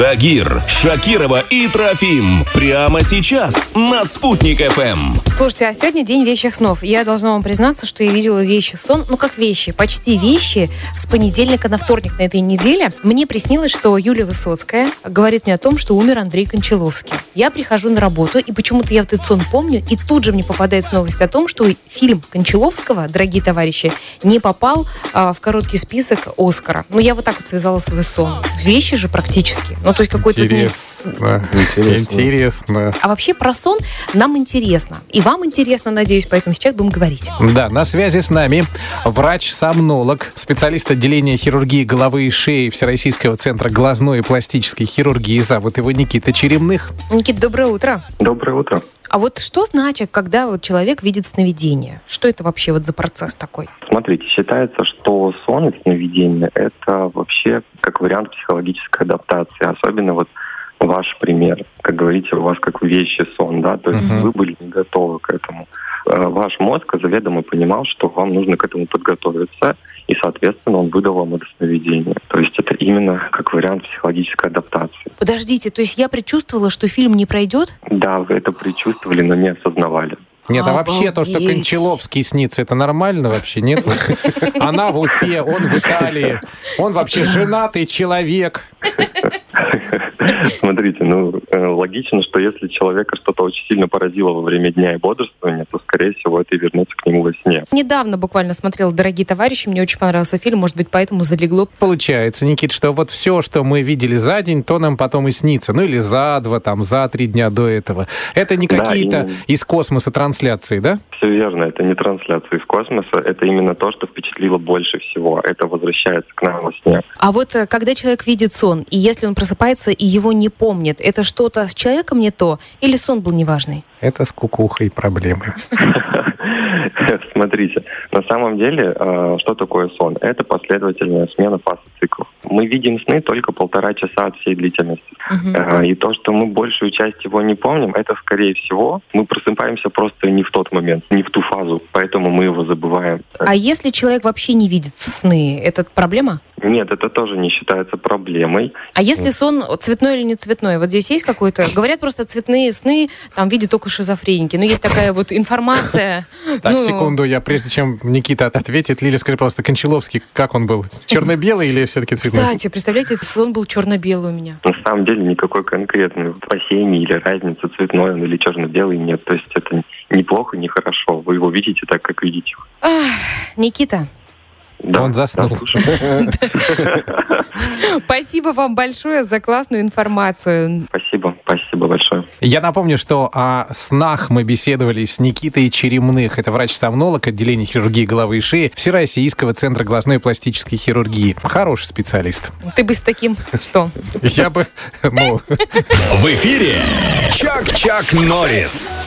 Тагир, Шакирова и Трофим. Прямо сейчас на «Спутник ФМ». Слушайте, а сегодня день вещих снов. Я должна вам признаться, что я видела вещи сон, ну как вещи, почти вещи с понедельника на вторник на этой неделе. Мне приснилось, что Юлия Высоцкая говорит мне о том, что умер Андрей Кончаловский. Я прихожу на работу, и почему-то я вот этот сон помню, и тут же мне попадается новость о том, что фильм Кончаловского, дорогие товарищи, не попал а, в короткий список Оскара. Ну, я вот так вот связала свой сон. Вещи же практически. Ну, то есть какой-то... Интересно. Интересно. Интересно. А вообще про сон нам интересно. И вам интересно, надеюсь, поэтому сейчас будем говорить. Да, на связи с нами врач-сомнолог, специалист отделения хирургии головы и шеи Всероссийского центра глазной и пластической хирургии. Зовут его Никита Черемных. Никита, доброе утро. Доброе утро. А вот что значит, когда вот человек видит сновидение? Что это вообще вот за процесс такой? Смотрите, считается, что сон сновидение – это вообще как вариант психологической адаптации. Особенно вот ваш пример. Как говорите, у вас как вещи сон, да, то есть uh-huh. вы были не готовы к этому. Э, ваш мозг заведомо понимал, что вам нужно к этому подготовиться, и, соответственно, он выдал вам это сновидение. То есть это именно как вариант психологической адаптации. Подождите, то есть я предчувствовала, что фильм не пройдет? Да, вы это предчувствовали, но не осознавали. Нет, а вообще то, что Кончаловский снится, это нормально вообще, нет? Она в Уфе, он в Италии, он вообще женатый человек. Смотрите, ну, э, логично, что если человека что-то очень сильно поразило во время дня и бодрствования, то, скорее всего, это и вернется к нему во сне. Недавно буквально смотрела «Дорогие товарищи», мне очень понравился фильм, может быть, поэтому залегло. Получается, Никит, что вот все, что мы видели за день, то нам потом и снится. Ну, или за два, там, за три дня до этого. Это не какие-то да, и... из космоса трансляции, да? Все верно, это не трансляция из космоса, это именно то, что впечатлило больше всего. Это возвращается к нам во сне. А вот э, когда человек видит сон, и если он просыпается и его не помнит, это что-то с человеком не то или сон был неважный? Это с кукухой проблемы. Смотрите, на самом деле, э, что такое сон? Это последовательная смена фаз циклов. Мы видим сны только полтора часа от всей длительности. Uh-huh. И то, что мы большую часть его не помним, это, скорее всего, мы просыпаемся просто не в тот момент, не в ту фазу, поэтому мы его забываем. А если человек вообще не видит сны, это проблема? Нет, это тоже не считается проблемой. А если сон цветной или не цветной? Вот здесь есть какой-то... Говорят просто цветные сны, там видят только шизофреники. Но есть такая вот информация. Так, ну, секунду, я прежде чем Никита ответит, Лиля, скажи просто, Кончаловский, как он был? Черно-белый или все-таки цветной? Кстати, представляете, сон был черно-белый у меня. На самом деле никакой конкретной опасений или разницы цветной он или черно-белый нет. То есть это неплохо, не хорошо. Вы его видите так, как видите. Никита, да, Он заснул. Спасибо вам большое за классную информацию. Спасибо, спасибо большое. Я напомню, что о снах мы беседовали с Никитой Черемных. Это врач-сомнолог отделения хирургии головы и шеи Всероссийского центра глазной и пластической хирургии. Хороший специалист. Ты бы с таким что? Я бы, ну... В эфире Чак-Чак Норрис.